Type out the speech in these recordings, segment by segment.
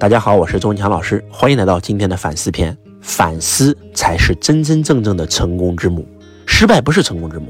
大家好，我是周文强老师，欢迎来到今天的反思篇。反思才是真真正正的成功之母，失败不是成功之母。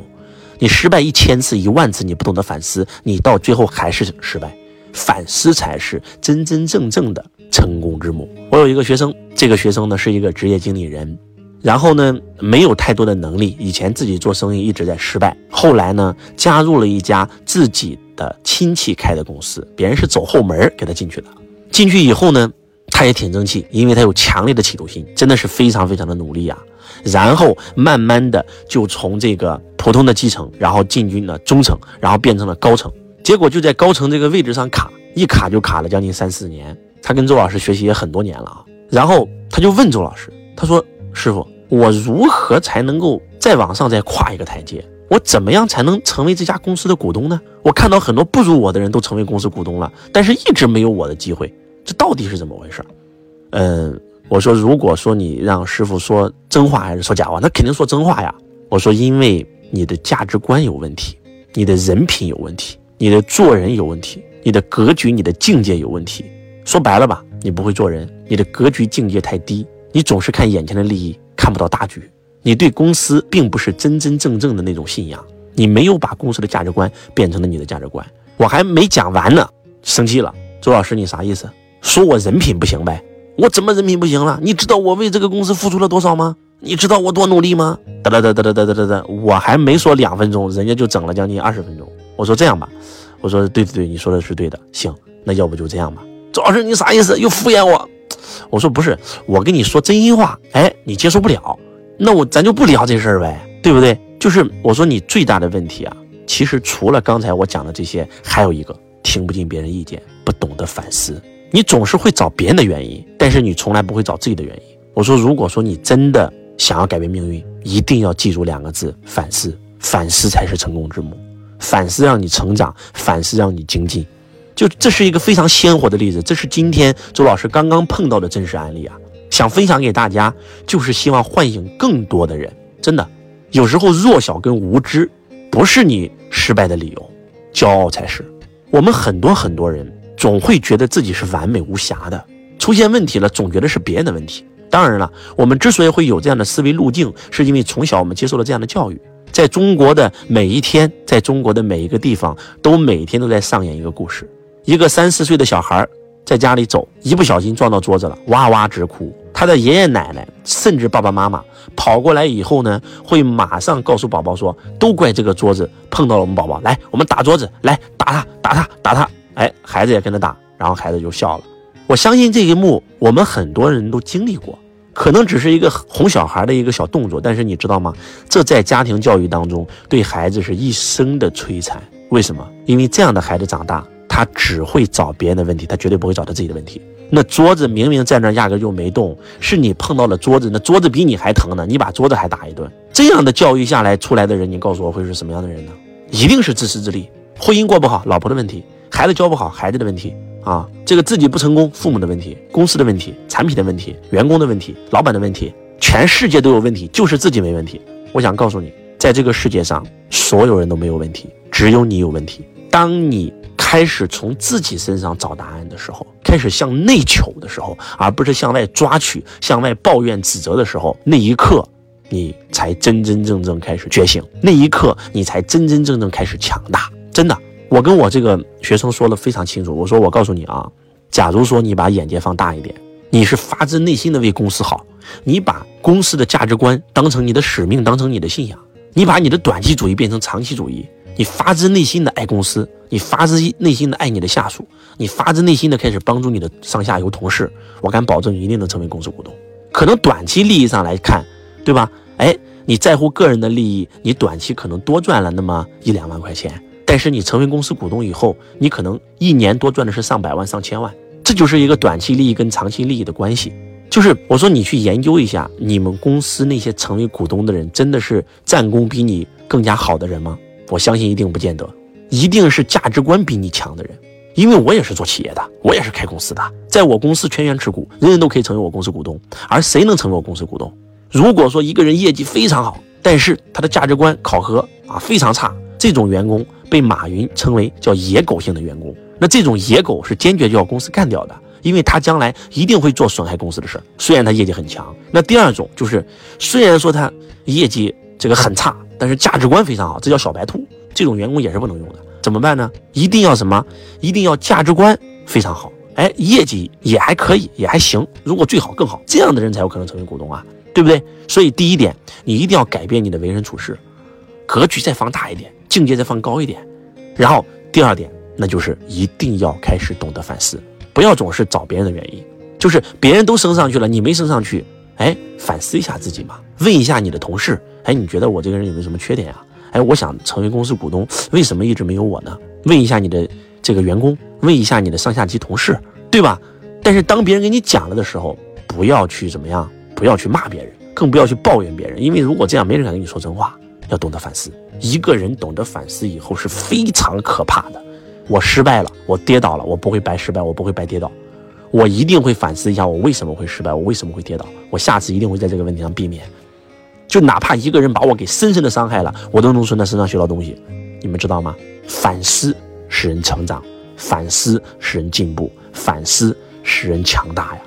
你失败一千次、一万次，你不懂得反思，你到最后还是失败。反思才是真真正正的成功之母。我有一个学生，这个学生呢是一个职业经理人，然后呢没有太多的能力，以前自己做生意一直在失败，后来呢加入了一家自己的亲戚开的公司，别人是走后门给他进去的。进去以后呢，他也挺争气，因为他有强烈的企图心，真的是非常非常的努力啊。然后慢慢的就从这个普通的基层，然后进军了中层，然后变成了高层。结果就在高层这个位置上卡，一卡就卡了将近三四年。他跟周老师学习也很多年了啊。然后他就问周老师，他说：“师傅，我如何才能够再往上再跨一个台阶？我怎么样才能成为这家公司的股东呢？我看到很多不如我的人都成为公司股东了，但是一直没有我的机会，这到底是怎么回事？”嗯，我说，如果说你让师傅说真话还是说假话，那肯定说真话呀。我说，因为你的价值观有问题，你的人品有问题。你的做人有问题，你的格局、你的境界有问题。说白了吧，你不会做人，你的格局、境界太低，你总是看眼前的利益，看不到大局。你对公司并不是真真正正的那种信仰，你没有把公司的价值观变成了你的价值观。我还没讲完呢，生气了，周老师，你啥意思？说我人品不行呗？我怎么人品不行了？你知道我为这个公司付出了多少吗？你知道我多努力吗？得得得得得得得得，我还没说两分钟，人家就整了将近二十分钟。我说这样吧，我说对对对，你说的是对的。行，那要不就这样吧。周老师，你啥意思？又敷衍我？我说不是，我跟你说真心话。哎，你接受不了，那我咱就不聊这事儿呗，对不对？就是我说你最大的问题啊，其实除了刚才我讲的这些，还有一个听不进别人意见，不懂得反思。你总是会找别人的原因，但是你从来不会找自己的原因。我说，如果说你真的想要改变命运，一定要记住两个字：反思。反思才是成功之母。反思让你成长，反思让你精进，就这是一个非常鲜活的例子。这是今天周老师刚刚碰到的真实案例啊，想分享给大家，就是希望唤醒更多的人。真的，有时候弱小跟无知不是你失败的理由，骄傲才是。我们很多很多人总会觉得自己是完美无瑕的，出现问题了总觉得是别人的问题。当然了，我们之所以会有这样的思维路径，是因为从小我们接受了这样的教育。在中国的每一天，在中国的每一个地方，都每天都在上演一个故事：一个三四岁的小孩在家里走，一不小心撞到桌子了，哇哇直哭。他的爷爷奶奶甚至爸爸妈妈跑过来以后呢，会马上告诉宝宝说：“都怪这个桌子碰到了我们宝宝，来，我们打桌子，来打他，打他，打他。”哎，孩子也跟着打，然后孩子就笑了。我相信这一幕，我们很多人都经历过。可能只是一个哄小孩的一个小动作，但是你知道吗？这在家庭教育当中对孩子是一生的摧残。为什么？因为这样的孩子长大，他只会找别人的问题，他绝对不会找他自己的问题。那桌子明明在那，压根就没动，是你碰到了桌子，那桌子比你还疼呢，你把桌子还打一顿。这样的教育下来出来的人，你告诉我会是什么样的人呢？一定是自私自利，婚姻过不好，老婆的问题，孩子教不好，孩子的问题。啊，这个自己不成功，父母的问题，公司的问题，产品的问题，员工的问题，老板的问题，全世界都有问题，就是自己没问题。我想告诉你，在这个世界上，所有人都没有问题，只有你有问题。当你开始从自己身上找答案的时候，开始向内求的时候，而不是向外抓取、向外抱怨、指责的时候，那一刻，你才真真正正开始觉醒，那一刻，你才真真正正开始强大。真的。我跟我这个学生说的非常清楚，我说我告诉你啊，假如说你把眼界放大一点，你是发自内心的为公司好，你把公司的价值观当成你的使命，当成你的信仰，你把你的短期主义变成长期主义，你发自内心的爱公司，你发自内心的爱你的下属，你发自内心的开始帮助你的上下游同事，我敢保证你一定能成为公司股东。可能短期利益上来看，对吧？哎，你在乎个人的利益，你短期可能多赚了那么一两万块钱。但是你成为公司股东以后，你可能一年多赚的是上百万、上千万，这就是一个短期利益跟长期利益的关系。就是我说你去研究一下，你们公司那些成为股东的人，真的是战功比你更加好的人吗？我相信一定不见得，一定是价值观比你强的人。因为我也是做企业的，我也是开公司的，在我公司全员持股，人人都可以成为我公司股东。而谁能成为我公司股东？如果说一个人业绩非常好，但是他的价值观考核啊非常差，这种员工。被马云称为叫野狗性的员工，那这种野狗是坚决就要公司干掉的，因为他将来一定会做损害公司的事儿。虽然他业绩很强，那第二种就是虽然说他业绩这个很差，但是价值观非常好，这叫小白兔。这种员工也是不能用的。怎么办呢？一定要什么？一定要价值观非常好，哎，业绩也还可以，也还行。如果最好更好，这样的人才有可能成为股东啊，对不对？所以第一点，你一定要改变你的为人处事，格局再放大一点，境界再放高一点。然后第二点，那就是一定要开始懂得反思，不要总是找别人的原因，就是别人都升上去了，你没升上去，哎，反思一下自己嘛，问一下你的同事，哎，你觉得我这个人有没有什么缺点啊？哎，我想成为公司股东，为什么一直没有我呢？问一下你的这个员工，问一下你的上下级同事，对吧？但是当别人给你讲了的时候，不要去怎么样，不要去骂别人，更不要去抱怨别人，因为如果这样，没人敢跟你说真话。要懂得反思，一个人懂得反思以后是非常可怕的。我失败了，我跌倒了，我不会白失败，我不会白跌倒，我一定会反思一下，我为什么会失败，我为什么会跌倒，我下次一定会在这个问题上避免。就哪怕一个人把我给深深的伤害了，我都能从他身上学到东西。你们知道吗？反思使人成长，反思使人进步，反思使人强大呀！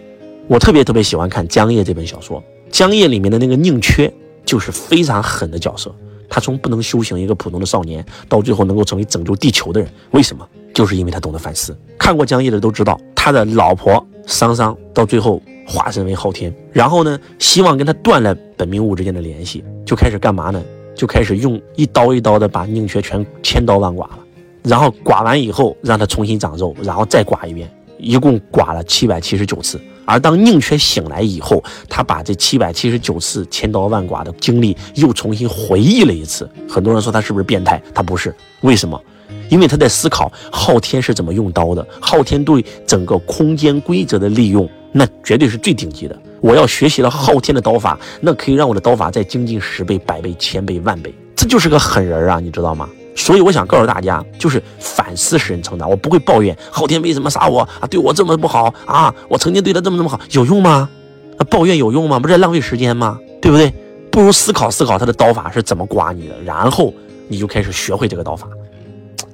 我特别特别喜欢看《江夜》这本小说，《江夜》里面的那个宁缺就是非常狠的角色。他从不能修行一个普通的少年，到最后能够成为拯救地球的人，为什么？就是因为他懂得反思。看过《江夜》的都知道，他的老婆桑桑到最后。化身为昊天，然后呢，希望跟他断了本命物之间的联系，就开始干嘛呢？就开始用一刀一刀的把宁缺全千刀万剐了，然后剐完以后让他重新长肉，然后再剐一遍，一共剐了七百七十九次。而当宁缺醒来以后，他把这七百七十九次千刀万剐的经历又重新回忆了一次。很多人说他是不是变态？他不是，为什么？因为他在思考昊天是怎么用刀的，昊天对整个空间规则的利用。那绝对是最顶级的。我要学习了昊天的刀法，那可以让我的刀法再精进十倍、百倍、千倍、万倍。这就是个狠人啊，你知道吗？所以我想告诉大家，就是反思使人成长。我不会抱怨昊天为什么杀我啊，对我这么不好啊，我曾经对他这么这么好，有用吗？那抱怨有用吗？不是在浪费时间吗？对不对？不如思考思考他的刀法是怎么刮你的，然后你就开始学会这个刀法。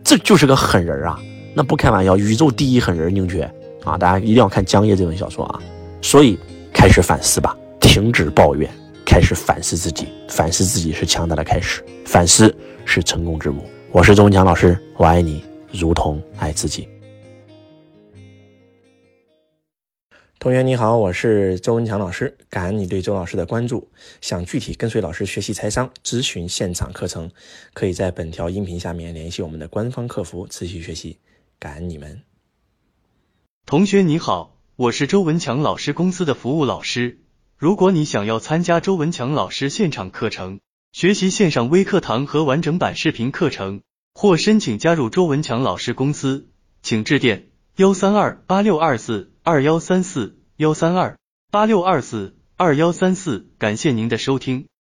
这就是个狠人啊！那不开玩笑，宇宙第一狠人宁缺。啊，大家一定要看《江夜》这本小说啊！所以开始反思吧，停止抱怨，开始反思自己，反思自己是强大的开始，反思是成功之母。我是周文强老师，我爱你如同爱自己。同学你好，我是周文强老师，感恩你对周老师的关注。想具体跟随老师学习财商、咨询现场课程，可以在本条音频下面联系我们的官方客服持续学习。感恩你们。同学你好，我是周文强老师公司的服务老师。如果你想要参加周文强老师现场课程，学习线上微课堂和完整版视频课程，或申请加入周文强老师公司，请致电幺三二八六二四二幺三四幺三二八六二四二幺三四。感谢您的收听。